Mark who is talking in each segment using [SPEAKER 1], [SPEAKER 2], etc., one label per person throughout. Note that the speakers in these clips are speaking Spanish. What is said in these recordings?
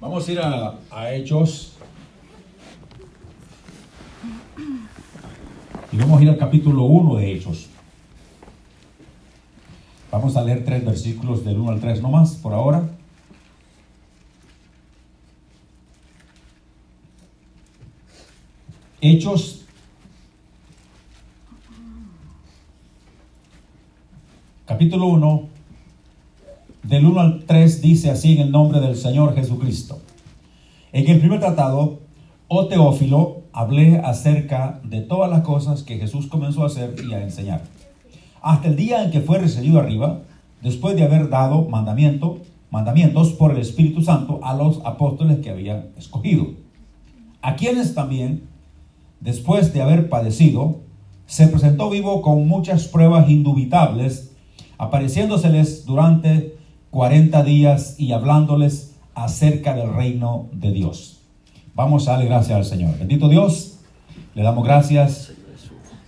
[SPEAKER 1] Vamos a ir a, a Hechos. Y vamos a ir al capítulo 1 de Hechos. Vamos a leer tres versículos del 1 al 3 nomás por ahora. Hechos capítulo 1 del 1 al 3 dice así en el nombre del Señor Jesucristo. En el primer tratado, oh Teófilo, hablé acerca de todas las cosas que Jesús comenzó a hacer y a enseñar. Hasta el día en que fue recibido arriba, después de haber dado mandamiento, mandamientos por el Espíritu Santo a los apóstoles que había escogido, a quienes también, después de haber padecido, se presentó vivo con muchas pruebas indubitables, apareciéndoseles durante 40 días y hablándoles acerca del reino de Dios. Vamos a darle gracias al Señor. Bendito Dios, le damos gracias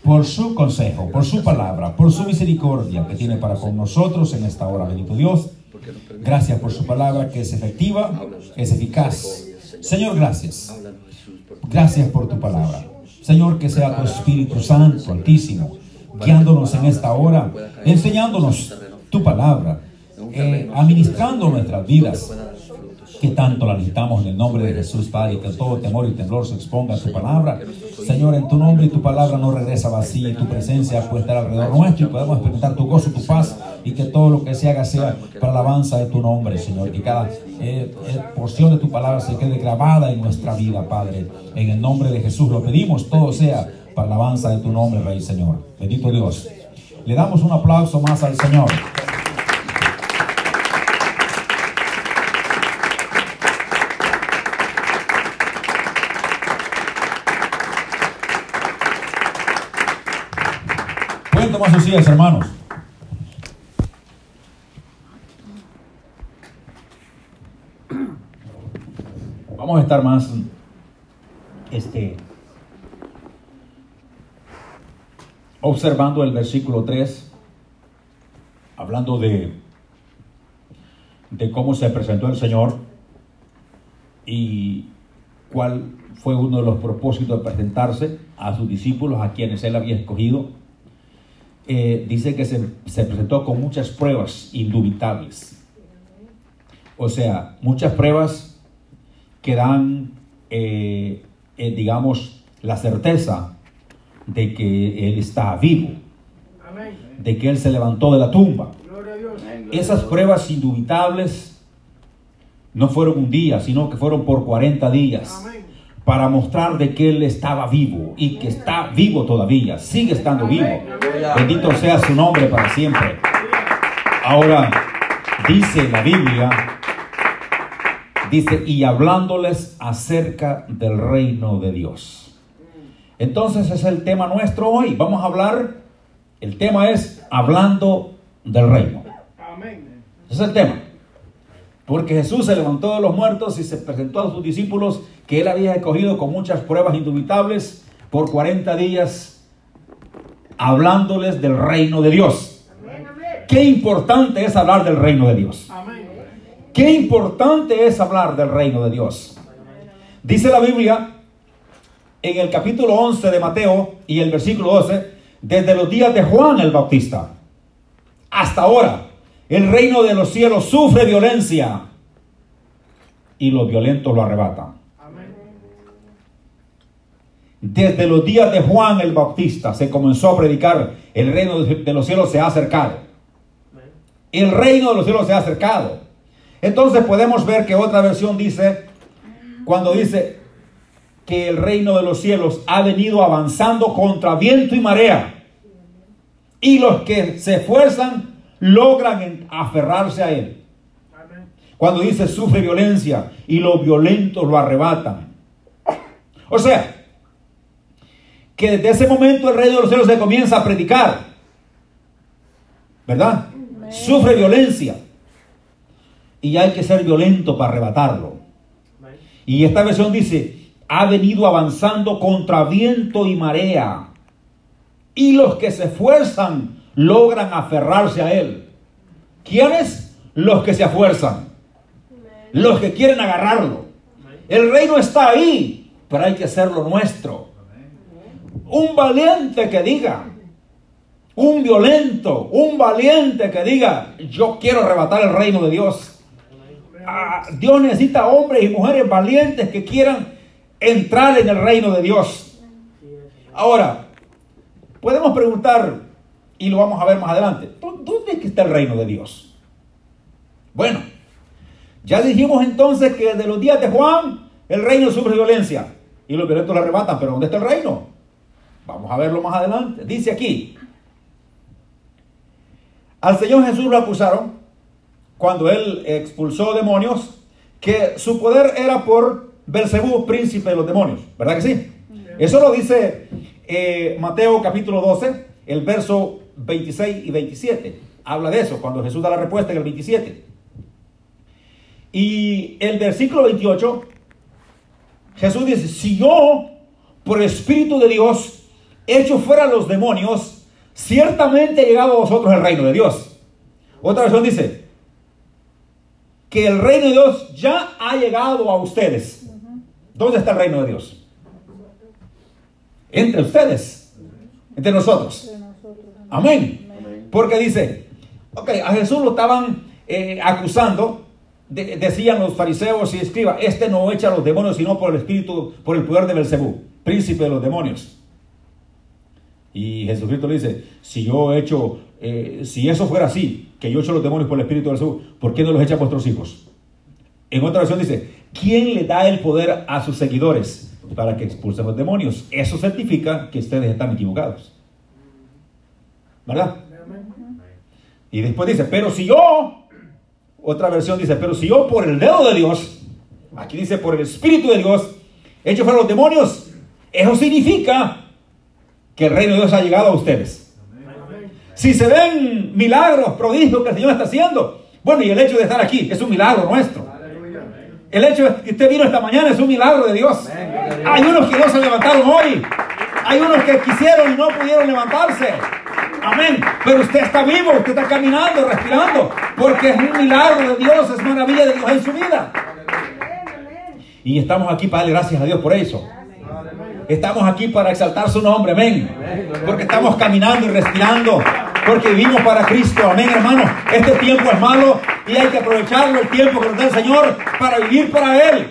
[SPEAKER 1] por su consejo, por su palabra, por su misericordia que tiene para con nosotros en esta hora. Bendito Dios, gracias por su palabra que es efectiva, es eficaz. Señor, gracias. Gracias por tu palabra. Señor, que sea tu Espíritu Santo, Altísimo, guiándonos en esta hora, enseñándonos tu palabra eh, administrando nuestras vidas, que tanto la necesitamos en el nombre de Jesús, Padre, que todo temor y temblor se exponga a tu palabra. Señor, en tu nombre y tu palabra no regresa vacía y tu presencia puede estar alrededor nuestro y podemos experimentar tu gozo, tu paz y que todo lo que se haga sea para la alabanza de tu nombre, Señor. Que cada eh, eh, porción de tu palabra se quede grabada en nuestra vida, Padre. En el nombre de Jesús lo pedimos, todo sea para la alabanza de tu nombre, Rey Señor. Bendito Dios. Le damos un aplauso más al Señor. Sillas, hermanos. Vamos a estar más este, observando el versículo 3, hablando de, de cómo se presentó el Señor y cuál fue uno de los propósitos de presentarse a sus discípulos, a quienes él había escogido eh, dice que se, presentó con muchas pruebas indubitables. O sea, muchas pruebas que dan, eh, eh, digamos, la certeza de que Él está vivo, de que Él se levantó de la tumba. Esas pruebas indubitables no fueron un día, sino que fueron por 40 días para mostrar de que Él estaba vivo y que está vivo todavía, sigue estando vivo. Bendito sea su nombre para siempre. Ahora, dice la Biblia, dice, y hablándoles acerca del reino de Dios. Entonces es el tema nuestro hoy. Vamos a hablar, el tema es hablando del reino. Ese es el tema. Porque Jesús se levantó de los muertos y se presentó a sus discípulos que él había escogido con muchas pruebas indubitables por 40 días, hablándoles del reino de Dios. Qué importante es hablar del reino de Dios. Qué importante es hablar del reino de Dios. Dice la Biblia en el capítulo 11 de Mateo y el versículo 12, desde los días de Juan el Bautista hasta ahora, el reino de los cielos sufre violencia y los violentos lo arrebatan. Desde los días de Juan el Bautista se comenzó a predicar, el reino de los cielos se ha acercado. El reino de los cielos se ha acercado. Entonces podemos ver que otra versión dice, cuando dice que el reino de los cielos ha venido avanzando contra viento y marea. Y los que se esfuerzan logran aferrarse a él. Cuando dice sufre violencia y los violentos lo arrebatan. O sea, que desde ese momento el rey de los cielos se comienza a predicar. ¿Verdad? Sufre violencia. Y hay que ser violento para arrebatarlo. Y esta versión dice, ha venido avanzando contra viento y marea. Y los que se esfuerzan logran aferrarse a él. ¿Quiénes? Los que se esfuerzan. los que quieren agarrarlo. El reino está ahí, pero hay que hacerlo nuestro. Un valiente que diga, un violento, un valiente que diga, yo quiero arrebatar el reino de Dios. Ah, Dios necesita hombres y mujeres valientes que quieran entrar en el reino de Dios. Ahora, podemos preguntar, y lo vamos a ver más adelante, ¿dónde está el reino de Dios? Bueno, ya dijimos entonces que de los días de Juan, el reino sufre violencia y los violentos lo arrebatan, pero ¿dónde está el reino? Vamos a verlo más adelante. Dice aquí, al Señor Jesús lo acusaron cuando él expulsó demonios, que su poder era por Belcebú, príncipe de los demonios. ¿Verdad que sí? Eso lo dice eh, Mateo capítulo 12, el verso 26 y 27. Habla de eso, cuando Jesús da la respuesta en el 27. Y el versículo 28, Jesús dice, si yo, por el Espíritu de Dios, echo fuera los demonios, ciertamente ha llegado a vosotros el reino de Dios. Otra versión dice, que el reino de Dios ya ha llegado a ustedes. ¿Dónde está el reino de Dios? Entre ustedes, entre nosotros. Amén. Porque dice, ok, a Jesús lo estaban eh, acusando, decían los fariseos y escribas, este no echa a los demonios sino por el espíritu, por el poder de Belcebú, príncipe de los demonios. Y Jesucristo le dice, si yo he hecho, eh, si eso fuera así, que yo echo los demonios por el Espíritu del Señor, ¿por qué no los echa a vuestros hijos? En otra versión dice, ¿quién le da el poder a sus seguidores para que expulsen los demonios? Eso certifica que ustedes están equivocados. ¿Verdad? Y después dice, pero si yo, otra versión dice, pero si yo por el dedo de Dios, aquí dice por el Espíritu de Dios, echo fuera los demonios, eso significa que el reino de Dios ha llegado a ustedes. Si se ven milagros, prodigios que el Señor está haciendo, bueno, y el hecho de estar aquí es un milagro nuestro. El hecho de que usted vino esta mañana es un milagro de Dios. Hay unos que no se levantaron hoy. Hay unos que quisieron y no pudieron levantarse. Amén. Pero usted está vivo, usted está caminando, respirando, porque es un milagro de Dios, es maravilla de Dios en su vida. Y estamos aquí para darle gracias a Dios por eso. Estamos aquí para exaltar su nombre, amén. Porque estamos caminando y respirando. Porque vivimos para Cristo, amén, hermano. Este tiempo es malo y hay que aprovecharlo el tiempo que nos da el Señor para vivir para Él.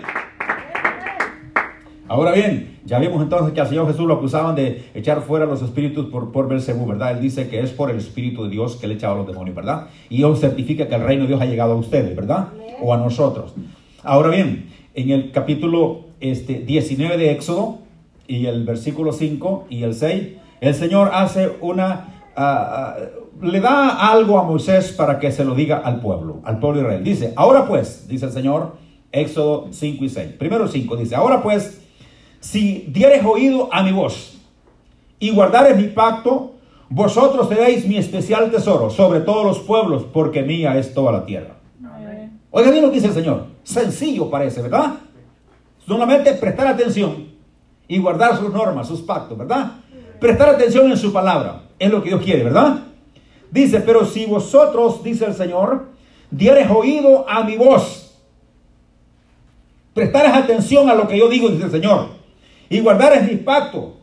[SPEAKER 1] Ahora bien, ya vimos entonces que al Señor Jesús lo acusaban de echar fuera los espíritus por, por ¿verdad? Él dice que es por el Espíritu de Dios que le echaba a los demonios, ¿verdad? Y Dios certifica que el reino de Dios ha llegado a ustedes, ¿verdad? O a nosotros. Ahora bien, en el capítulo este, 19 de Éxodo, y el versículo 5 y el 6, el Señor hace una, ah, ah, le da algo a Moisés para que se lo diga al pueblo, al pueblo de Israel. Dice, ahora pues, dice el Señor, Éxodo 5 y 6. Primero 5 dice, ahora pues, si dieres oído a mi voz y guardares mi pacto, vosotros seréis mi especial tesoro sobre todos los pueblos, porque mía es toda la tierra. Oiga bien lo que dice el Señor. Sencillo parece, ¿verdad? Solamente prestar atención y guardar sus normas, sus pactos, ¿verdad? Prestar atención en su palabra, es lo que Dios quiere, ¿verdad? Dice, pero si vosotros, dice el Señor, dieres oído a mi voz, prestares atención a lo que yo digo, dice el Señor, y guardares mi pacto,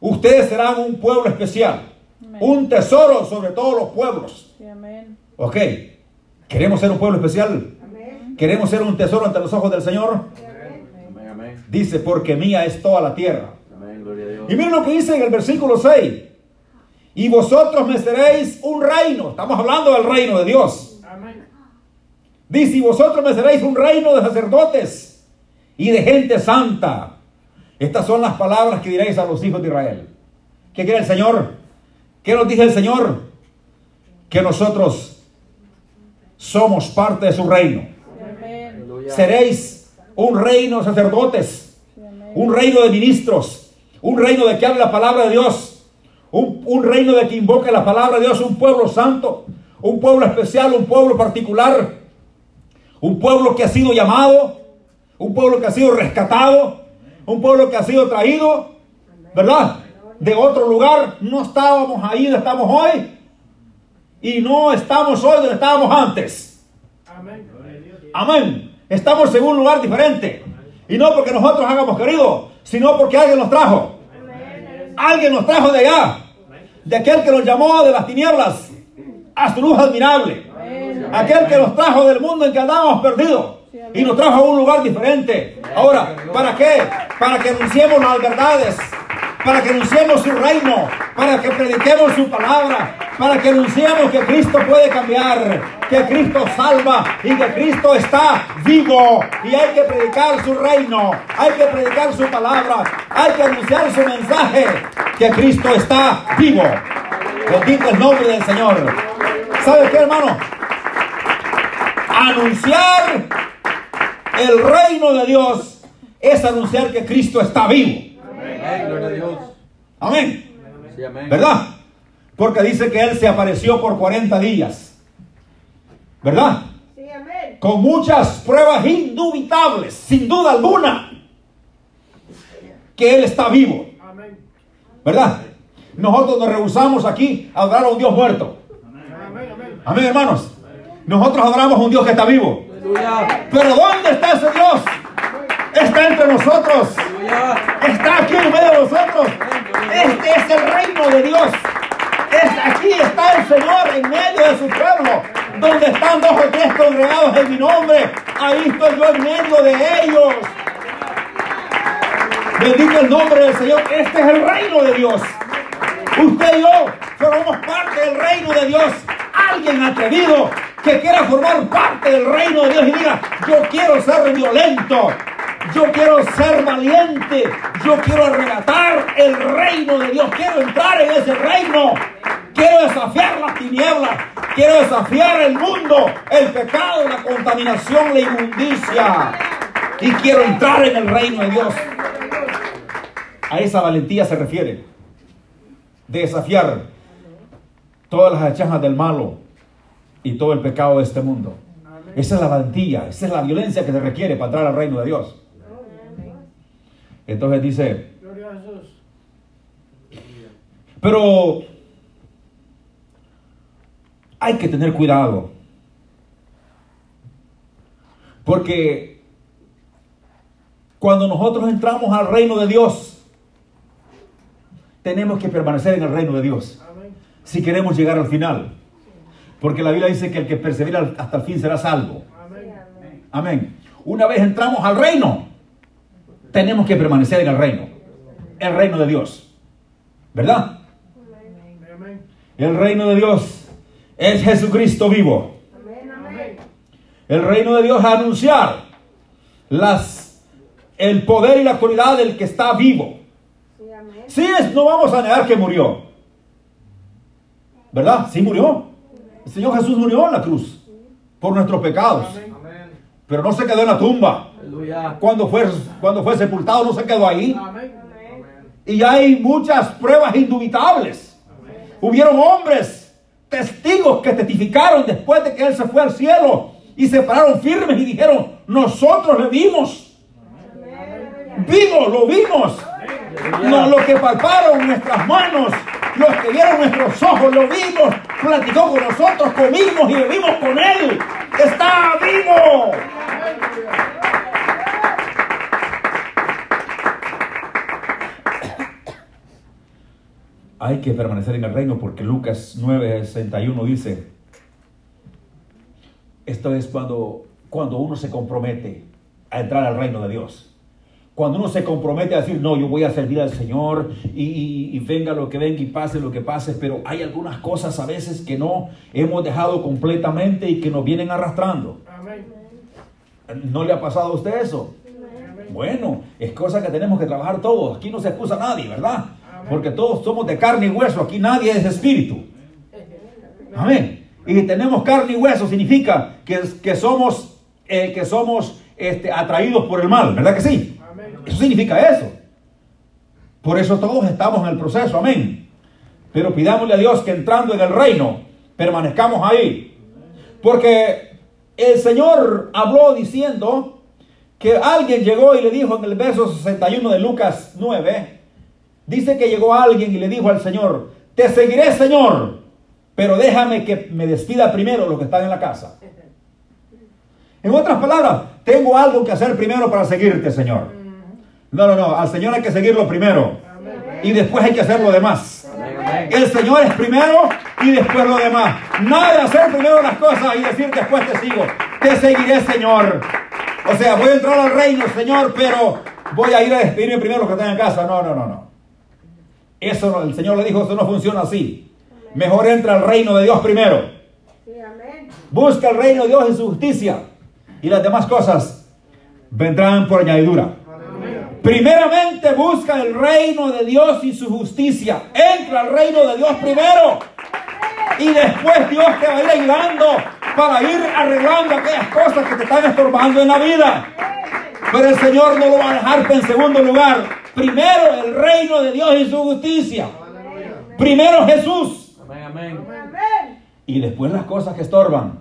[SPEAKER 1] ustedes serán un pueblo especial, un tesoro sobre todos los pueblos. Ok, ¿queremos ser un pueblo especial? ¿Queremos ser un tesoro ante los ojos del Señor? Dice, porque mía es toda la tierra. y miren lo que dice en el versículo 6. Y vosotros me seréis un reino. Estamos hablando del reino de Dios. Dice, y vosotros me seréis un reino de sacerdotes y de gente santa. Estas son las palabras que diréis a los hijos de Israel. ¿Qué quiere el Señor? ¿Qué nos dice el Señor? Que nosotros somos parte de su reino. Seréis un reino de sacerdotes, un reino de ministros, un reino de que habla la palabra de Dios, un, reino de que invoca la palabra de Dios, un pueblo santo, un pueblo especial, un pueblo particular, un pueblo que ha sido llamado, un pueblo que ha sido rescatado, un pueblo que ha sido traído, ¿verdad? De otro lugar, no estábamos ahí donde estamos hoy y no estamos hoy donde estábamos antes. Amén. Amén. Estamos en un lugar diferente. Y no porque nosotros hagamos querido, sino porque alguien nos trajo. Alguien nos trajo de allá. De aquel que nos llamó de las tinieblas a su luz admirable. Aquel que nos trajo del mundo en que andábamos perdidos y nos trajo a un lugar diferente. Ahora, ¿para qué? Para que anunciemos las verdades, para que anunciemos su reino, para que prediquemos su palabra, para que anunciemos que Cristo puede cambiar, que Cristo salva y que Cristo está vivo. Y hay que predicar su reino, hay que predicar su palabra, hay que anunciar su mensaje, que Cristo está vivo. Bendito el nombre del Señor. ¿Sabe qué, hermano? Anunciar el reino de Dios es anunciar que Cristo está vivo. Amén. ¿Verdad? Porque dice que Él se apareció por 40 días. ¿Verdad? Con muchas pruebas indubitables, sin duda alguna, que Él está vivo. ¿Verdad? Nosotros nos rehusamos aquí a adorar a un Dios muerto. Amén, hermanos. Nosotros adoramos a un Dios que está vivo. Pero ¿dónde está ese Dios? Está entre nosotros. Está aquí en medio de nosotros. Este es el reino de Dios. Aquí está el Señor en medio de su pueblo. Donde están dos o tres congregados en mi nombre. Ahí estoy yo en medio de ellos. Bendito el nombre del Señor. Este es el reino de Dios. Usted y yo formamos parte del reino de Dios. Alguien atrevido que quiera formar parte del reino de Dios y diga, yo quiero ser violento, yo quiero ser valiente, yo quiero arrebatar el reino de Dios, quiero entrar en ese reino, quiero desafiar las tinieblas, quiero desafiar el mundo, el pecado, la contaminación, la inmundicia, y quiero entrar en el reino de Dios. A esa valentía se refiere, de desafiar todas las hachadas del malo, y todo el pecado de este mundo. Esa es la valentía, esa es la violencia que se requiere para entrar al reino de Dios. Entonces dice, pero hay que tener cuidado, porque cuando nosotros entramos al reino de Dios, tenemos que permanecer en el reino de Dios si queremos llegar al final. Porque la Biblia dice que el que persevera hasta el fin será salvo. Amén. Una vez entramos al reino, tenemos que permanecer en el reino. El reino de Dios. ¿Verdad? El reino de Dios es Jesucristo vivo. El reino de Dios es anunciar las, el poder y la autoridad del que está vivo. Sí, es, no vamos a negar que murió. ¿Verdad? Sí murió. El Señor Jesús murió en la cruz por nuestros pecados. Pero no se quedó en la tumba. Cuando fue, cuando fue sepultado no se quedó ahí. Y hay muchas pruebas indubitables. Hubieron hombres, testigos que testificaron después de que Él se fue al cielo y se pararon firmes y dijeron, nosotros le vimos. Vimos, lo vimos. No, lo que palparon nuestras manos, los que vieron nuestros ojos, lo vimos, platicó con nosotros, comimos y bebimos con Él. Está vivo. Hay que permanecer en el reino porque Lucas 9:61 dice, esto es cuando, cuando uno se compromete a entrar al reino de Dios. Cuando uno se compromete a decir, no, yo voy a servir al Señor y, venga lo que venga y pase lo que pase, pero hay algunas cosas a veces que no hemos dejado completamente y que nos vienen arrastrando. ¿No le ha pasado a usted eso? Bueno, es cosa que tenemos que trabajar todos. Aquí no se excusa nadie, ¿verdad? Porque todos somos de carne y hueso. Aquí nadie es espíritu. Amén. Y tenemos carne y hueso significa que, que somos, eh, que somos este, atraídos por el mal, ¿verdad que sí? Eso significa eso. Por eso todos estamos en el proceso, amén. Pero pidámosle a Dios que entrando en el reino, permanezcamos ahí. Porque el Señor habló diciendo que alguien llegó y le dijo en el verso 61 de Lucas 9, dice que llegó alguien y le dijo al Señor, te seguiré Señor, pero déjame que me despida primero los que están en la casa. En otras palabras, tengo algo que hacer primero para seguirte, Señor. No, no, no, al Señor hay que seguirlo primero. Y después hay que hacer lo demás. El Señor es primero y después lo demás. Nada de hacer primero las cosas y decir después te sigo. Te seguiré, Señor. O sea, voy a entrar al reino, Señor, pero voy a ir a despedirme primero los que están en casa. No, no, no, no. Eso el Señor le dijo, eso no funciona así. Mejor entra al reino de Dios primero. Busca el reino de Dios y su justicia. Y las demás cosas vendrán por añadidura. Primeramente busca el reino de Dios y su justicia. Entra al reino de Dios primero. Y después Dios te va a ir ayudando para ir arreglando aquellas cosas que te están estorbando en la vida. Pero el Señor no lo va a dejar en segundo lugar. Primero el reino de Dios y su justicia. Primero Jesús. Y después las cosas que estorban.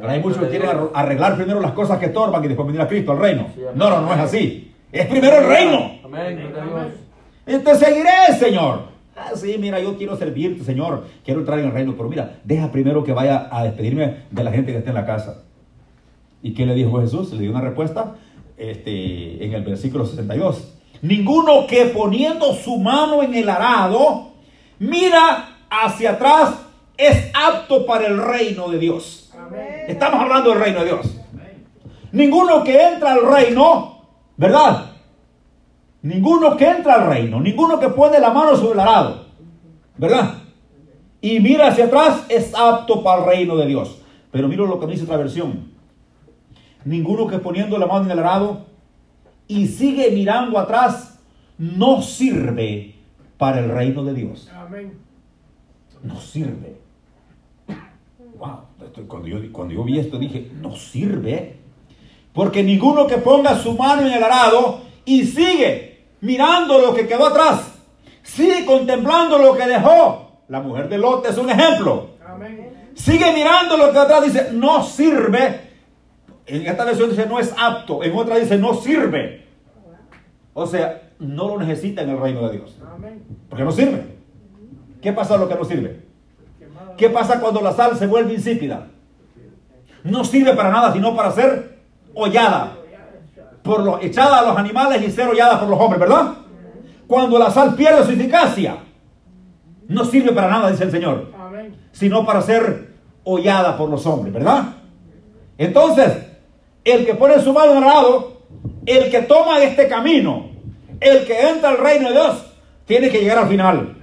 [SPEAKER 1] Pero hay muchos que quieren arreglar primero las cosas que estorban y después venir a Cristo, al reino. No, no, no es así. Es primero el reino. Y te seguiré, Señor. Ah, sí, mira, yo quiero servirte, Señor. Quiero entrar en el reino. Pero mira, deja primero que vaya a despedirme de la gente que está en la casa. ¿Y qué le dijo Jesús? Le dio una respuesta este, en el versículo 62. Ninguno que poniendo su mano en el arado mira hacia atrás es apto para el reino de Dios. Estamos hablando del reino de Dios. Ninguno que entra al reino ¿Verdad? Ninguno que entra al reino, ninguno que pone la mano sobre el arado, ¿verdad? Y mira hacia atrás es apto para el reino de Dios. Pero mira lo que dice otra versión. Ninguno que poniendo la mano en el arado y sigue mirando atrás no sirve para el reino de Dios. Amén. No sirve. Wow, cuando yo, cuando yo vi esto dije, no sirve. Porque ninguno que ponga su mano en el arado y sigue mirando lo que quedó atrás, sigue contemplando lo que dejó. La mujer de Lot es un ejemplo. Sigue mirando lo que atrás dice, no sirve. En esta versión dice, no es apto. En otra dice, no sirve. O sea, no lo necesita en el reino de Dios. Porque no sirve. ¿Qué pasa lo que no sirve? ¿Qué pasa cuando la sal se vuelve insípida? No sirve para nada, sino para hacer hollada, por lo, echada a los animales y ser hollada por los hombres, ¿verdad? Cuando la sal pierde su eficacia, no sirve para nada, dice el Señor, sino para ser hollada por los hombres, ¿verdad? Entonces, el que pone su mano en el lado, el que toma este camino, el que entra al reino de Dios, tiene que llegar al final.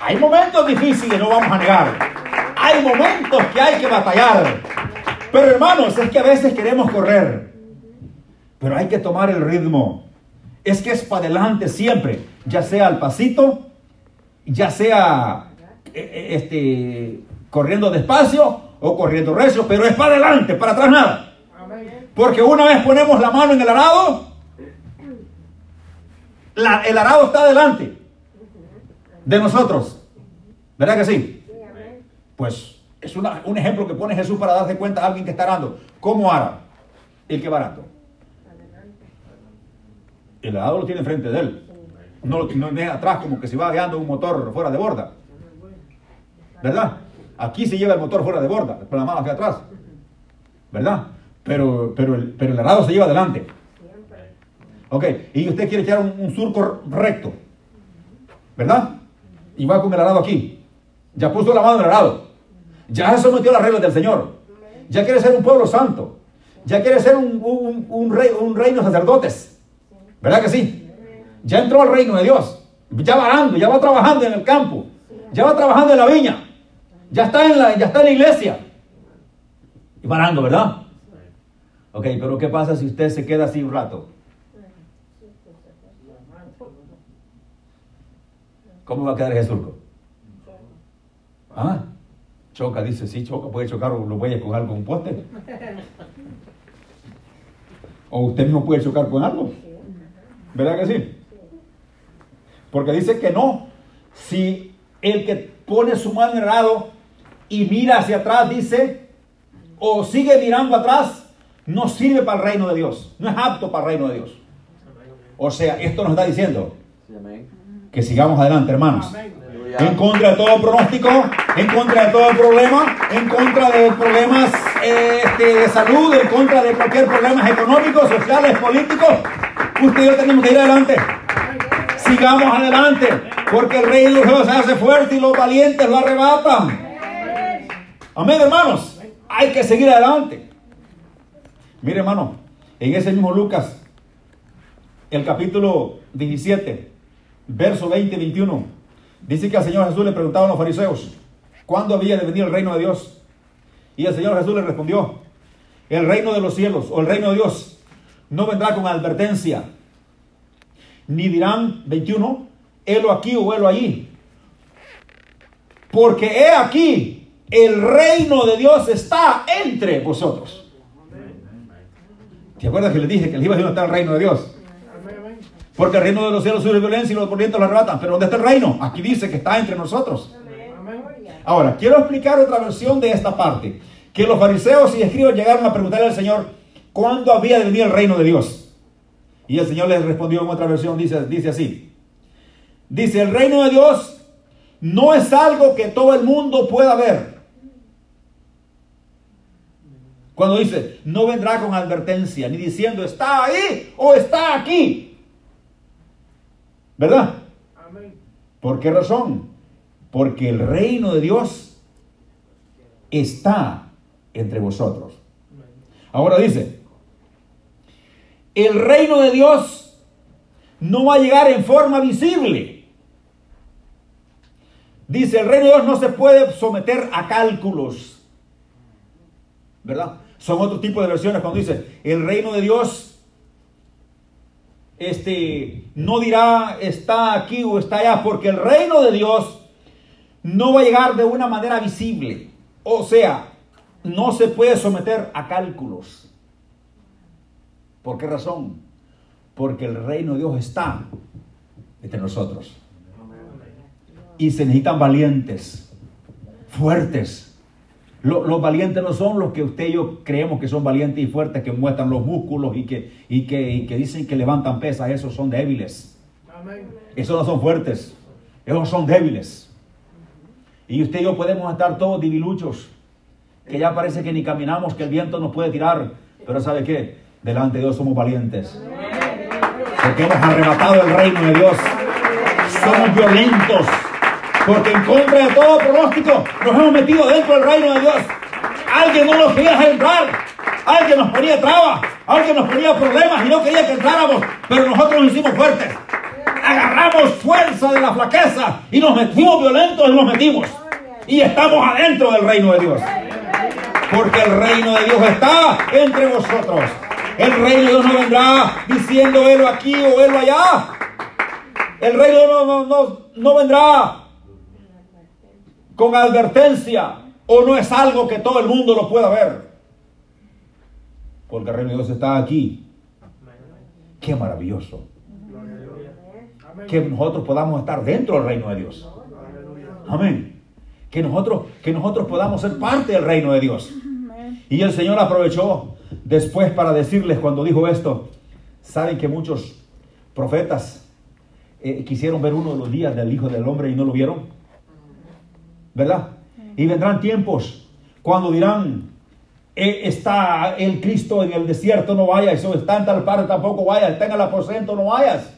[SPEAKER 1] Hay momentos difíciles, no vamos a negar. Hay momentos que hay que batallar. Pero hermanos, es que a veces queremos correr, pero hay que tomar el ritmo. Es que es para adelante siempre, ya sea al pasito, ya sea eh, eh, este, corriendo despacio o corriendo recio, pero es para adelante, para atrás nada. Porque una vez ponemos la mano en el arado, el arado está adelante de nosotros. ¿Verdad que sí? Pues es un ejemplo que pone Jesús para darse cuenta a alguien que está arando. ¿Cómo ara? El que barato. El arado lo tiene enfrente de él. No lo tiene atrás como que se va guiando un motor fuera de borda. ¿Verdad? Aquí se lleva el motor fuera de borda, con la mano hacia atrás. ¿Verdad? Pero, pero, el, pero el arado se lleva adelante. Ok, y usted quiere echar un, un surco recto. ¿Verdad? Y va con el arado aquí. Ya puso la mano en el arado. Ya se sometió a las reglas del Señor. Ya quiere ser un pueblo santo. Ya quiere ser un, rey, un reino de sacerdotes. ¿Verdad que sí? Ya entró al reino de Dios. Ya va arando, ya va trabajando en el campo. Ya va trabajando en la viña. Ya está en la, ya está en la iglesia. Y va arando, ¿verdad? Ok, pero ¿qué pasa si usted se queda así un rato? ¿Cómo va a quedar Jesús? ¿Ah? Choca, dice, sí, choca, puede chocar o lo a con algo, con un poste. O usted mismo puede chocar con algo. ¿Verdad que sí? Porque dice que no. Si el que pone su mano en el lado y mira hacia atrás, dice, o sigue mirando atrás, no sirve para el reino de Dios. No es apto para el reino de Dios. O sea, esto nos está diciendo que sigamos adelante, hermanos. En contra de todo pronóstico, en contra de todo problema, en contra de problemas eh, este, de salud, en contra de cualquier problema económico, sociales, políticos. Usted y yo tenemos que ir adelante. Sigamos adelante, porque el rey de los Dios se hace fuerte y los valientes lo arrebatan. Amén, hermanos. Hay que seguir adelante. Mire, hermano, en ese mismo Lucas, el capítulo 17, verso 20 y 21, dice que al Señor Jesús le preguntaban los fariseos, ¿cuándo había de venir el reino de Dios? Y el Señor Jesús le respondió, el reino de los cielos o el reino de Dios no vendrá con advertencia, ni dirán 21, helo aquí o helo allí, porque he aquí, el reino de Dios está entre vosotros. ¿Te acuerdas que les dije que les iba a está el reino de Dios? Porque el reino de los cielos sube violencia y los oponentes lo arrebatan. Pero ¿dónde está el reino? Aquí dice que está entre nosotros. Ahora, quiero explicar otra versión de esta parte. Que los fariseos y escribas llegaron a preguntarle al Señor cuándo había de venir el reino de Dios. Y el Señor les respondió en otra versión, dice, dice así. Dice, el reino de Dios no es algo que todo el mundo pueda ver. Cuando dice, no vendrá con advertencia, ni diciendo, está ahí o está aquí. ¿Verdad? ¿Por qué razón? Porque el reino de Dios está entre vosotros. Ahora dice, el reino de Dios no va a llegar en forma visible. Dice, el reino de Dios no se puede someter a cálculos. ¿Verdad? Son otro tipo de versiones cuando dice, el reino de Dios este, no dirá está aquí o está allá, porque el reino de Dios no va a llegar de una manera visible. O sea, no se puede someter a cálculos. ¿Por qué razón? Porque el reino de Dios está entre nosotros. Y se necesitan valientes, fuertes, los, valientes no son los que usted y yo creemos que son valientes y fuertes, que muestran los músculos y que, y que, que dicen que levantan pesas. Esos son débiles. Esos no son fuertes. Esos son débiles. Y usted y yo podemos estar todos diviluchos. Que ya parece que ni caminamos, que el viento nos puede tirar. Pero ¿sabe qué? Delante de Dios somos valientes. Porque hemos arrebatado el reino de Dios. Somos violentos. Porque en contra de todo pronóstico nos hemos metido dentro del reino de Dios. Alguien no nos quería entrar. Alguien nos ponía trabas. Alguien nos ponía problemas y no quería que entráramos. Pero nosotros nos hicimos fuertes. Agarramos fuerza de la flaqueza y nos metimos violentos y nos metimos. Y estamos adentro del reino de Dios. Porque el reino de Dios está entre vosotros. El reino de Dios no vendrá diciendo él aquí o él allá. El reino no, no, no, no vendrá con advertencia o no es algo que todo el mundo lo pueda ver. Porque el reino de Dios está aquí. Qué maravilloso. Que nosotros podamos estar dentro del reino de Dios. Amén. Que nosotros, que nosotros podamos ser parte del reino de Dios. Y el Señor aprovechó después para decirles cuando dijo esto, saben que muchos profetas eh, quisieron ver uno de los días del Hijo del Hombre y no lo vieron. ¿Verdad? Y vendrán tiempos cuando dirán, eh, está el Cristo en el desierto, no vayas, o está en tal parte, tampoco vayas, está en el aposento, no vayas,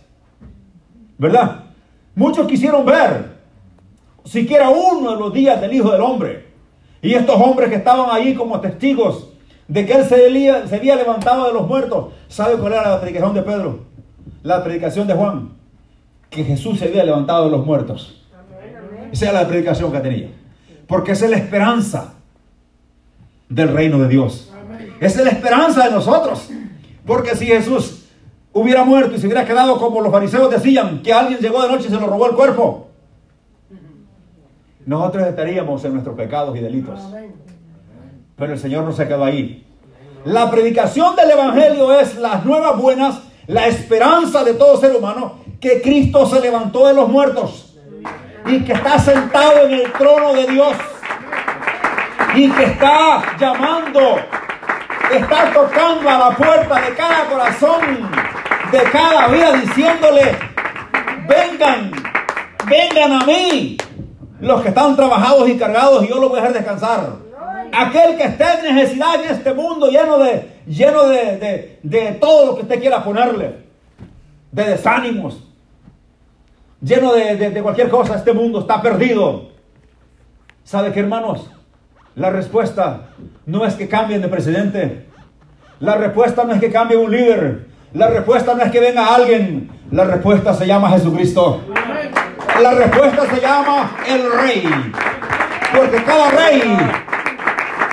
[SPEAKER 1] ¿verdad? Muchos quisieron ver siquiera uno de los días del Hijo del Hombre. Y estos hombres que estaban ahí como testigos de que Él se, se había levantado de los muertos, ¿sabe cuál era la predicación de Pedro? La predicación de Juan, que Jesús se había levantado de los muertos. Esa es la predicación que tenía. Porque esa es la esperanza del reino de Dios. Esa es la esperanza de nosotros. Porque si Jesús hubiera muerto y se hubiera quedado como los fariseos decían, que alguien llegó de noche y se lo robó el cuerpo, nosotros estaríamos en nuestros pecados y delitos. Pero el Señor no se quedó ahí. La predicación del Evangelio es las nuevas buenas, la esperanza de todo ser humano, que Cristo se levantó de los muertos y que está sentado en el trono de Dios y que está llamando, está tocando a la puerta de cada corazón, de cada vida, diciéndole, vengan, vengan a mí, los que están trabajados y cargados y yo los voy a dejar descansar. Aquel que esté en necesidad en este mundo lleno de, lleno de, de todo lo que usted quiera ponerle, de desánimos, lleno de, cualquier cosa, este mundo está perdido. ¿Sabe qué, hermanos? La respuesta no es que cambien de presidente. La respuesta no es que cambie un líder. La respuesta no es que venga alguien. La respuesta se llama Jesucristo. La respuesta se llama el rey. Porque cada rey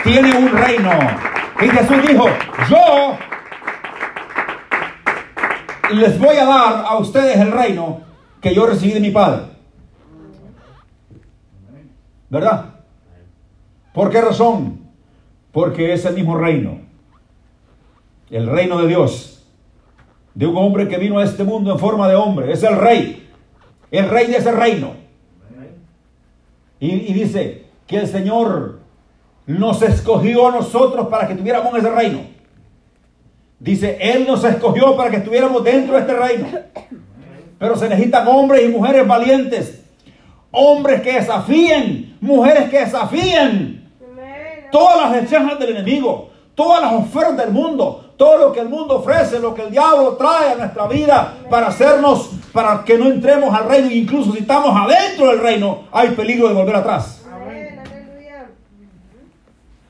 [SPEAKER 1] tiene un reino. Y Jesús dijo, yo les voy a dar a ustedes el reino que yo recibí de mi Padre. ¿Verdad? ¿Por qué razón? Porque es el mismo reino. El reino de Dios. De un hombre que vino a este mundo en forma de hombre. Es el rey. El rey de ese reino. Y, dice que el Señor nos escogió a nosotros para que tuviéramos ese reino. Dice, Él nos escogió para que estuviéramos dentro de este reino. Pero se necesitan hombres y mujeres valientes. Hombres que desafíen, mujeres que desafíen todas las hechazas del enemigo, todas las ofertas del mundo, todo lo que el mundo ofrece, lo que el diablo trae a nuestra vida para hacernos, para que no entremos al reino. Incluso si estamos adentro del reino, hay peligro de volver atrás.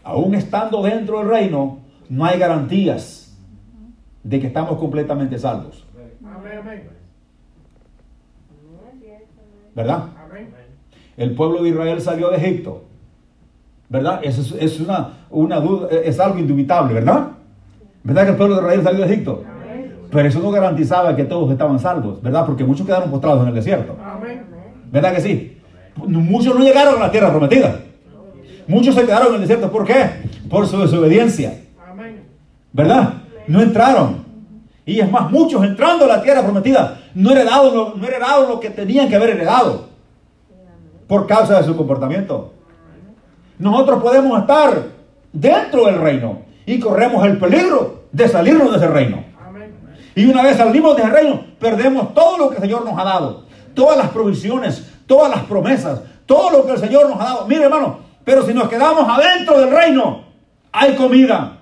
[SPEAKER 1] Aún estando dentro del reino, no hay garantías de que estamos completamente salvos. ¿Verdad? El pueblo de Israel salió de Egipto, ¿verdad? Eso es, una, duda, es algo indubitable, ¿verdad? ¿Verdad que el pueblo de Israel salió de Egipto? Pero eso no garantizaba que todos estaban salvos, ¿verdad? Porque muchos quedaron postrados en el desierto. ¿Verdad que sí? Muchos no llegaron a la tierra prometida. Muchos se quedaron en el desierto. ¿Por qué? Por su desobediencia. ¿Verdad? No entraron. Y es más, muchos entrando a la tierra prometida no heredaron, no heredaron lo que tenían que haber heredado por causa de su comportamiento. Nosotros podemos estar dentro del reino y corremos el peligro de salirnos de ese reino. Y una vez salimos de ese reino, perdemos todo lo que el Señor nos ha dado. Todas las provisiones, todas las promesas, todo lo que el Señor nos ha dado. Mire hermano, pero si nos quedamos adentro del reino, hay comida,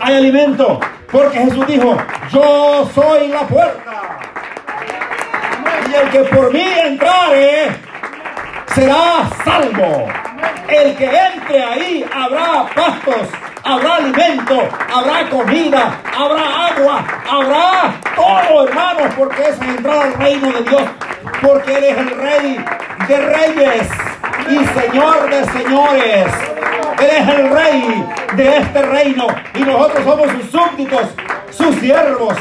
[SPEAKER 1] hay alimento, porque Jesús dijo, yo soy la puerta. Y el que por mí entrare será salvo. El que entre ahí habrá pastos, habrá alimento, habrá comida, habrá agua, habrá todo, hermanos, porque es entrar al reino de Dios. Porque eres el rey de reyes y señor de señores. Eres el rey de este reino y nosotros somos sus súbditos, sus siervos.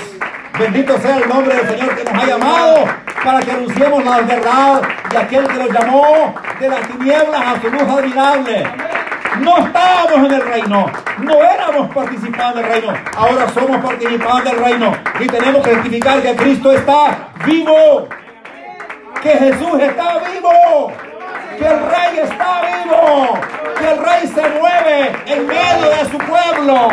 [SPEAKER 1] Bendito sea el nombre del Señor que nos ha llamado para que anunciemos la verdad de aquel que nos llamó de las tinieblas a su luz admirable. No estábamos en el reino, no éramos participantes del reino, ahora somos participantes del reino y tenemos que identificar que Cristo está vivo, que Jesús está vivo que el rey está vivo, que el rey se mueve en medio de su pueblo,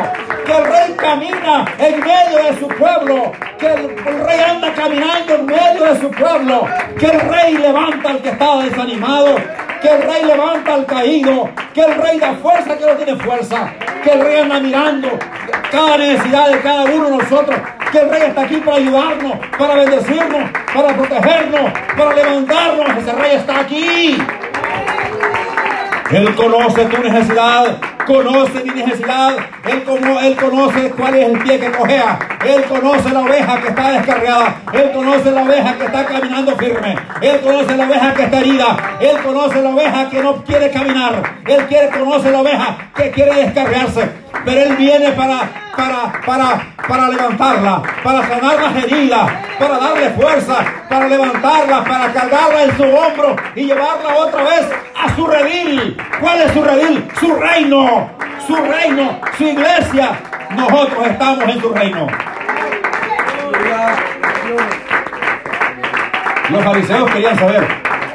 [SPEAKER 1] que el rey camina en medio de su pueblo, que el, rey anda caminando en medio de su pueblo, que el rey levanta al que está desanimado, que el rey levanta al caído, que el rey da fuerza que no tiene fuerza, que el rey anda mirando cada necesidad de cada uno de nosotros, que el rey está aquí para ayudarnos, para bendecirnos, para protegernos, para levantarnos, ese rey está aquí. Él conoce tu necesidad, conoce mi necesidad, él, como, conoce cuál es el pie que cojea, Él conoce la oveja que está descarriada, Él conoce la oveja que está caminando firme, Él conoce la oveja que está herida, Él conoce la oveja que no quiere caminar, Él quiere, conoce la oveja que quiere descarriarse, pero Él viene para, para, para, para levantarla, para sanar las heridas, para darle fuerza, para levantarla, para cargarla en su hombro y llevarla otra vez a su redil. ¿Cuál es su redil? Su reino, su reino, su. Nosotros estamos en su reino. Los fariseos querían saber,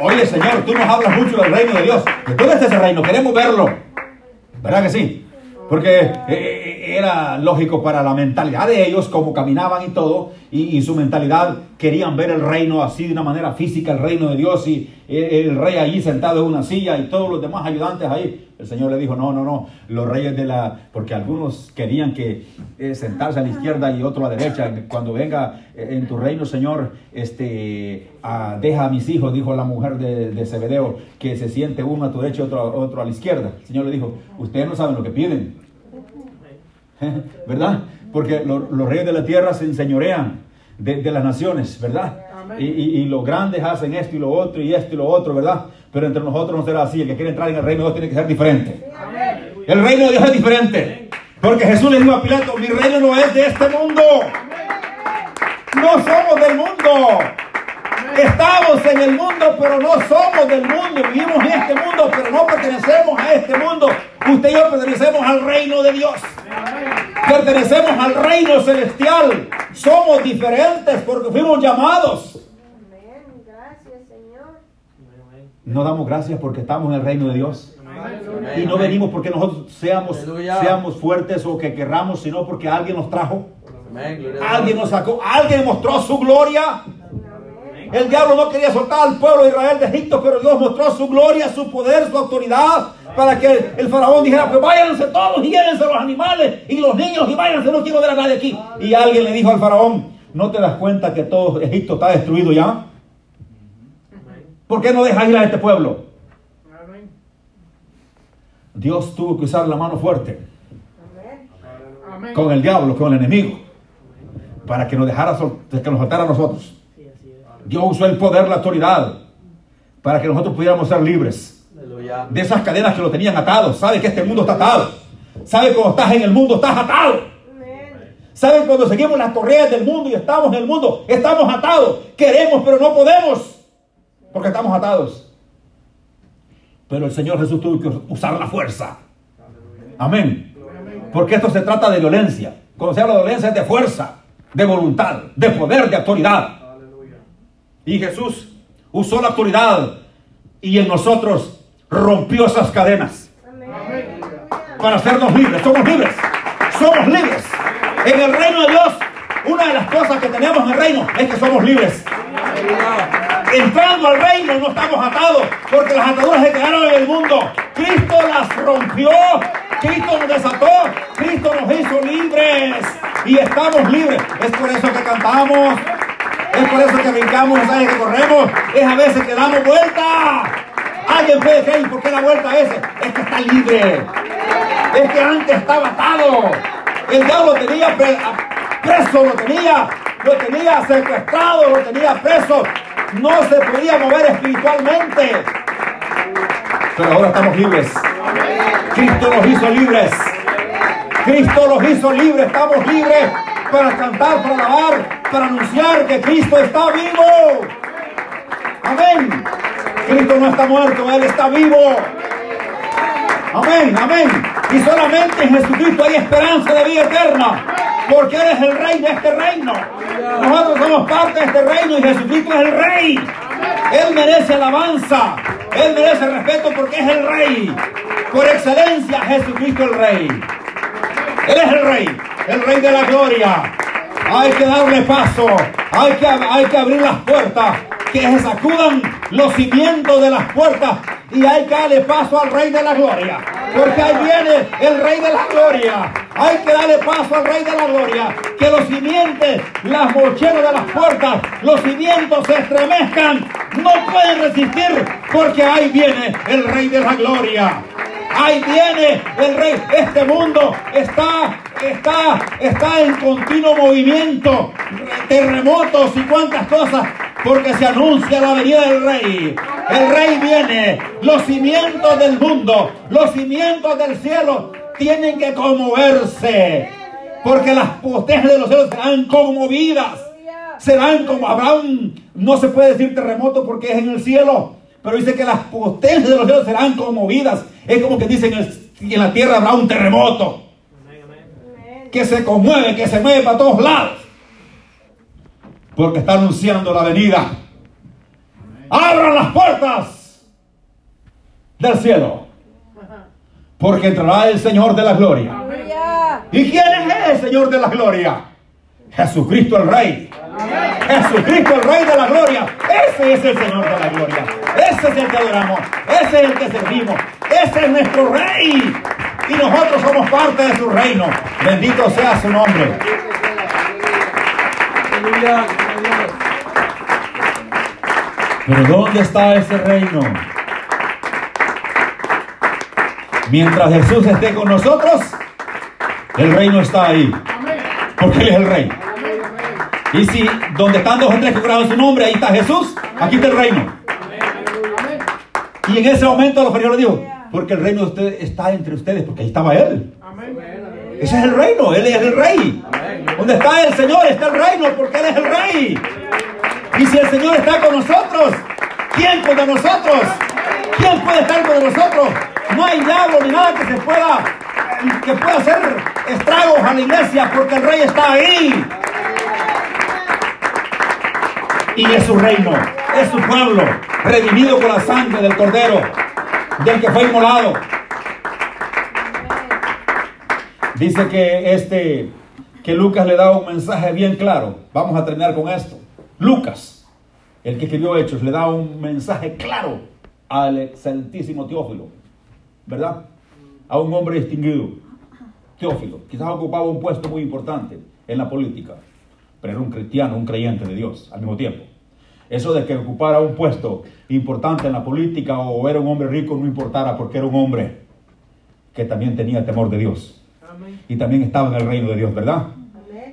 [SPEAKER 1] oye Señor, tú nos hablas mucho del reino de Dios. ¿De dónde está ese reino? Queremos verlo. ¿Verdad que sí? Porque eh, eh, era lógico para la mentalidad de ellos, como caminaban y todo, y, su mentalidad querían ver el reino así de una manera física, el reino de Dios, y el, rey allí sentado en una silla y todos los demás ayudantes ahí. El Señor le dijo, no, no, no, los reyes de la, porque algunos querían que eh, sentarse a la izquierda y otro a la derecha. Cuando venga eh, en tu reino, Señor, este, deja a mis hijos, dijo la mujer de, de Zebedeo, que se siente uno a tu derecha y otro, otro a la izquierda. El Señor le dijo, ustedes no saben lo que piden. ¿verdad? Porque los reyes de la tierra se enseñorean de, las naciones, ¿verdad? Y, los grandes hacen esto y lo otro y esto y lo otro, ¿verdad? Pero entre nosotros no será así. El que quiere entrar en el reino de Dios tiene que ser diferente. El reino de Dios es diferente. Porque Jesús le dijo a Pilato, mi reino no es de este mundo. No somos del mundo. Estamos en el mundo, pero no somos del mundo. Vivimos en este mundo, pero no pertenecemos a este mundo. Usted y yo pertenecemos al reino de Dios. Pertenecemos al reino celestial. Somos diferentes porque fuimos llamados. No damos gracias porque estamos en el reino de Dios. Y no venimos porque nosotros seamos, seamos fuertes o que querramos, sino porque alguien nos trajo. Alguien nos sacó, alguien mostró su gloria. El diablo no quería soltar al pueblo de Israel de Egipto, pero Dios mostró su gloria, su poder, su autoridad, para que el faraón dijera, pues váyanse todos y llévense los animales y los niños y váyanse, no quiero ver a nadie aquí. Y alguien le dijo al faraón, ¿no te das cuenta que todo Egipto está destruido ya? ¿Por qué no dejas ir a este pueblo? Dios tuvo que usar la mano fuerte con el diablo, con el enemigo, para que nos dejara, que nos soltara a nosotros. Dios usó el poder, la autoridad, para que nosotros pudiéramos ser libres de esas cadenas que lo tenían atado. Sabe que este mundo está atado. Sabe cuando estás en el mundo, estás atado. Sabe cuando seguimos las correas del mundo y estamos en el mundo, estamos atados. Queremos, pero no podemos, porque estamos atados. Pero el Señor Jesús tuvo que usar la fuerza. Amén. Porque esto se trata de violencia. Cuando se habla de violencia es de fuerza, de voluntad, de poder, de autoridad. Y Jesús usó la autoridad y en nosotros rompió esas cadenas para hacernos libres. Somos libres. Somos libres. En el reino de Dios, una de las cosas que tenemos en el reino es que somos libres. Entrando al reino no estamos atados porque las ataduras se quedaron en el mundo. Cristo las rompió. Cristo nos desató. Cristo nos hizo libres. Y estamos libres. Es por eso que cantamos. Es por eso que brincamos, ¿sabes? Que corremos. Es a veces que damos vuelta. Alguien puede creer, ¿por qué la vuelta es? Es que está libre. Es que antes estaba atado. El diablo tenía preso, lo tenía, lo tenía secuestrado, lo tenía preso. No se podía mover espiritualmente. Pero ahora estamos libres. Cristo nos hizo libres. Cristo los hizo libres. Estamos libres para cantar, para alabar, para anunciar que Cristo está vivo. Amén. Cristo no está muerto, Él está vivo. Amén, amén. Y solamente en Jesucristo hay esperanza de vida eterna. Porque Él es el rey de este reino. Nosotros somos parte de este reino y Jesucristo es el rey. Él merece alabanza. Él merece respeto porque es el rey. Por excelencia, Jesucristo el rey. Él es el rey. El rey de la gloria. Hay que darle paso. Hay que, hay que abrir las puertas que se sacudan los cimientos de las puertas y hay que darle paso al Rey de la Gloria. Porque ahí viene el Rey de la Gloria. Hay que darle paso al Rey de la Gloria. Que los cimientos, las mocheras de las puertas, los cimientos se estremezcan. No pueden resistir porque ahí viene el Rey de la Gloria. Ahí viene el rey. Este mundo está, está, está en continuo movimiento. Terremotos y cuantas cosas. Porque se anuncia la venida del rey. El rey viene. Los cimientos del mundo, los cimientos del cielo tienen que conmoverse. Porque las potencias de los cielos serán conmovidas. Serán como Abraham. No se puede decir terremoto porque es en el cielo pero dice que las potencias de los cielos serán conmovidas. Es como que dicen que en la tierra habrá un terremoto. Que se conmueve, que se mueve para todos lados. Porque está anunciando la venida. Abran las puertas del cielo. Porque entrará el Señor de la gloria. ¿Y quién es el Señor de la gloria? Jesucristo el Rey. Jesucristo el Rey de la gloria. Ese es el Señor de la gloria. Ese es el que adoramos. Ese es el que servimos. Ese es nuestro Rey. Y nosotros somos parte de su reino. Bendito sea su nombre. Pero ¿dónde está ese reino? Mientras Jesús esté con nosotros, el reino está ahí. Porque Él es el rey. Y si donde están dos o tres que su nombre, ahí está Jesús, aquí está el reino. Y en ese momento los fariseos le dijo, porque el reino de ustedes está entre ustedes, porque ahí estaba Él. Ese es el reino, Él es el rey. Donde está el Señor está el reino, porque Él es el rey. Y si el Señor está con nosotros, ¿quién contra nosotros? ¿Quién puede estar con nosotros? No hay diablo ni nada que se pueda que pueda hacer estragos a la iglesia porque el rey está ahí. Y es su reino, es su pueblo, redimido con la sangre del cordero, del que fue inmolado. Dice que este que Lucas le da un mensaje bien claro. Vamos a terminar con esto. Lucas, el que escribió Hechos, le da un mensaje claro al excelentísimo Teófilo, ¿verdad? A un hombre distinguido, Teófilo. Quizás ocupaba un puesto muy importante en la política, pero era un cristiano, un creyente de Dios al mismo tiempo. Eso de que ocupara un puesto importante en la política o era un hombre rico no importara porque era un hombre que también tenía temor de Dios. Y también estaba en el reino de Dios, ¿verdad?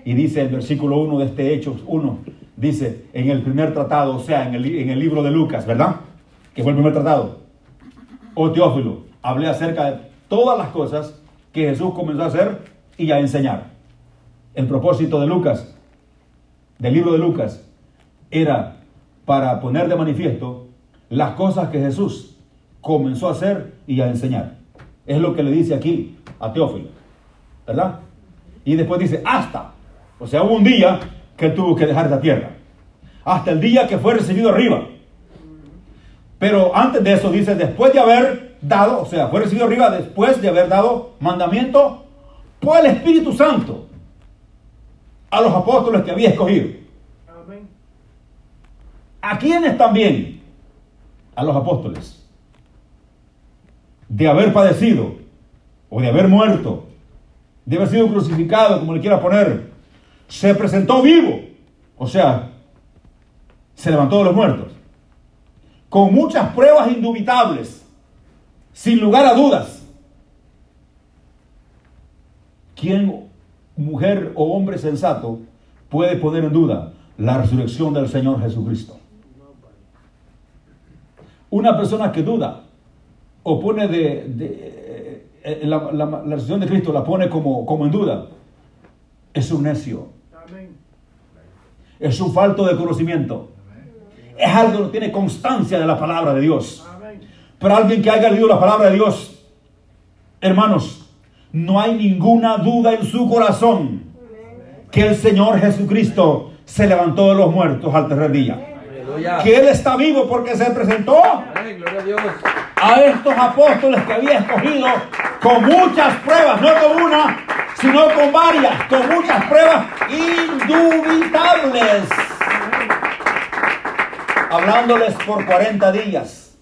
[SPEAKER 1] Y dice el versículo 1 de este Hechos 1, dice en el primer tratado, o sea, en el, en el libro de Lucas, ¿verdad? Que fue el primer tratado. Oh Teófilo, hablé acerca de todas las cosas que Jesús comenzó a hacer y a enseñar. El propósito de Lucas, del libro de Lucas, era para poner de manifiesto las cosas que Jesús comenzó a hacer y a enseñar. Es lo que le dice aquí a Teófilo, ¿verdad? Y después dice, hasta. O sea, hubo un día que él tuvo que dejar esta tierra. Hasta el día que fue recibido arriba. Pero antes de eso dice, después de haber dado, o sea, fue recibido arriba después de haber dado mandamiento por el Espíritu Santo a los apóstoles que había escogido. ¿A quiénes también? A los apóstoles. De haber padecido o de haber muerto, de haber sido crucificado, como le quiera poner, se presentó vivo, o sea, se levantó de los muertos, con muchas pruebas indubitables, sin lugar a dudas. ¿Quién, mujer o hombre sensato, puede poner en duda la resurrección del Señor Jesucristo? Una persona que duda o pone de, la, la, la, resurrección de Cristo, la pone como, como en duda, es un necio. Es un falto de conocimiento. Es algo que no tiene constancia de la palabra de Dios. Pero alguien que haya leído la palabra de Dios, hermanos, no hay ninguna duda en su corazón que el Señor Jesucristo se levantó de los muertos al tercer día. Que Él está vivo porque se presentó a estos apóstoles que había escogido con muchas pruebas, no con una, sino con varias, con muchas pruebas indubitables. Hablándoles por 40 días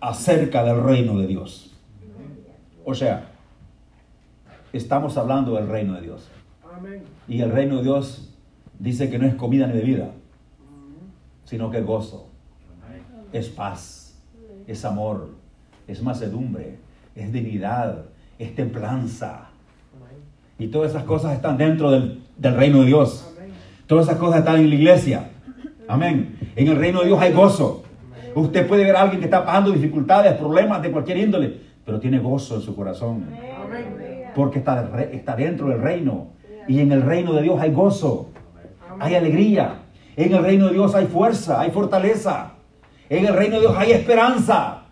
[SPEAKER 1] acerca del reino de Dios. O sea, estamos hablando del reino de Dios. Y el reino de Dios dice que no es comida ni bebida, sino que es gozo, es paz, es amor, es macedumbre, es dignidad, es templanza. Y todas esas cosas están dentro del, del reino de Dios. Todas esas cosas están en la iglesia. Amén. En el reino de Dios hay gozo. Usted puede ver a alguien que está pasando dificultades, problemas de cualquier índole, pero tiene gozo en su corazón. Porque está, está dentro del reino. Y en el reino de Dios hay gozo, hay alegría. En el reino de Dios hay fuerza, hay fortaleza. En el reino de Dios hay esperanza.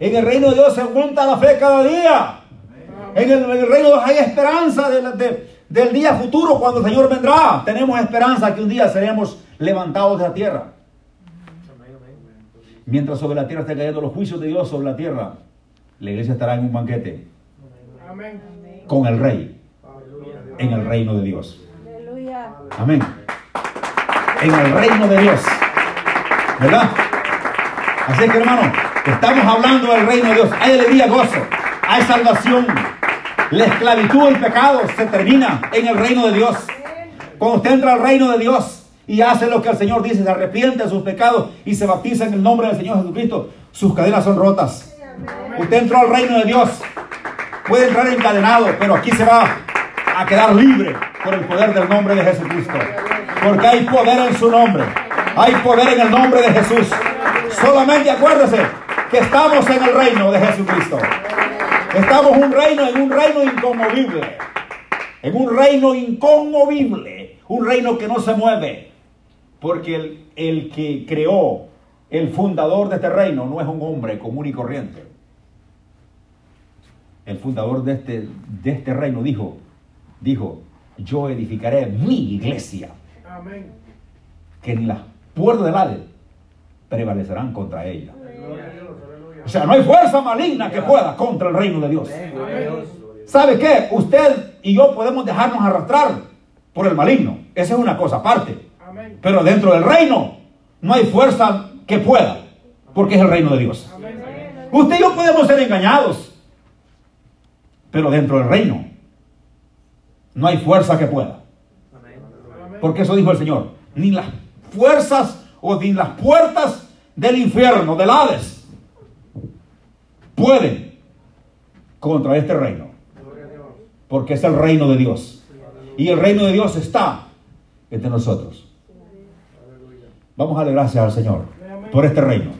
[SPEAKER 1] En el reino de Dios se aumenta la fe cada día. En el, en el reino de Dios hay esperanza de, de, del día futuro cuando el Señor vendrá. Tenemos esperanza que un día seremos levantados de la tierra. Mientras sobre la tierra estén cayendo los juicios de Dios sobre la tierra, la iglesia estará en un banquete con el rey. en el reino de Dios.
[SPEAKER 2] Aleluya.
[SPEAKER 1] Amén. En el reino de Dios. ¿Verdad? Así que hermano, estamos hablando del reino de Dios. Hay alegría, gozo, hay salvación. La esclavitud el pecado se termina en el reino de Dios. Cuando usted entra al reino de Dios y hace lo que el Señor dice, se arrepiente de sus pecados y se bautiza en el nombre del Señor Jesucristo, sus cadenas son rotas. Usted entró al reino de Dios. Puede entrar encadenado, pero aquí se va a quedar libre por el poder del nombre de Jesucristo. Porque hay poder en su nombre. Hay poder en el nombre de Jesús. Solamente acuérdese que estamos en el reino de Jesucristo. Estamos en un reino, en un reino inconmovible. En un reino inconmovible. Un reino que no se mueve. Porque el, el que creó, el fundador de este reino, no es un hombre común y corriente. El fundador de este, de este reino dijo, dijo, yo edificaré mi iglesia.
[SPEAKER 3] Amén.
[SPEAKER 1] Que ni las puertas del Hades prevalecerán contra ella. O sea, no hay fuerza maligna que pueda contra el reino de Dios. ¿Sabe qué? Usted y yo podemos dejarnos arrastrar por el maligno. Esa es una cosa aparte. Pero dentro del reino no hay fuerza que pueda, porque es el reino de Dios. Usted y yo podemos ser engañados, pero dentro del reino no hay fuerza que pueda. Porque eso dijo el Señor. Ni las fuerzas o ni las puertas del infierno, del Hades, pueden contra este reino. Porque es el reino de Dios. Y el reino de Dios está entre nosotros. Vamos a darle gracias al Señor por este reino.